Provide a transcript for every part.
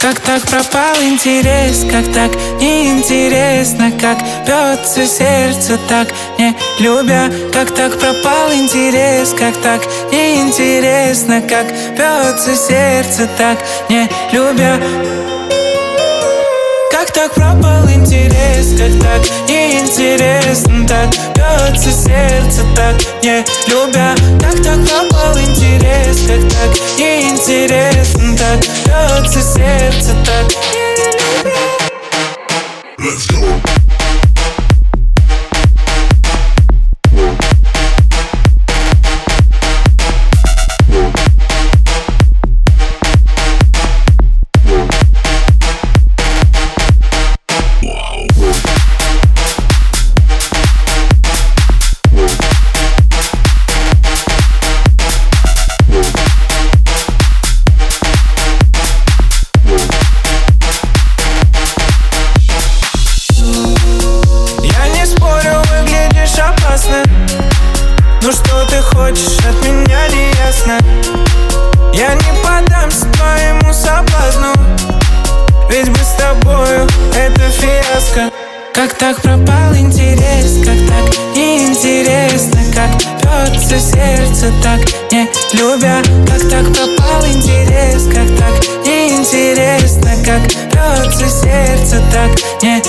Как так пропал интерес, как так неинтересно Как бьется сердце так не любя. Как так пропал интерес, как так неинтересно Как бьется сердце так не любя. Как так пропал интерес, как так неинтересно Так бьется сердце так не любя. Как так пропал интерес, как так неинтересно Так бьется сердце так хочешь от меня не ясно Я не подамся твоему соблазну. Ведь мы с тобою это фиаско. Как так пропал интерес, как так неинтересно Как бьется сердце так не любя. Как так пропал интерес, как так неинтересно Как бьется сердце так не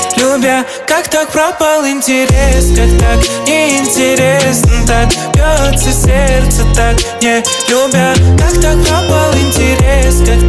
Как так пропал интерес, как так неинтересно? Так бьется сердце так не любя. Как так пропал интерес, как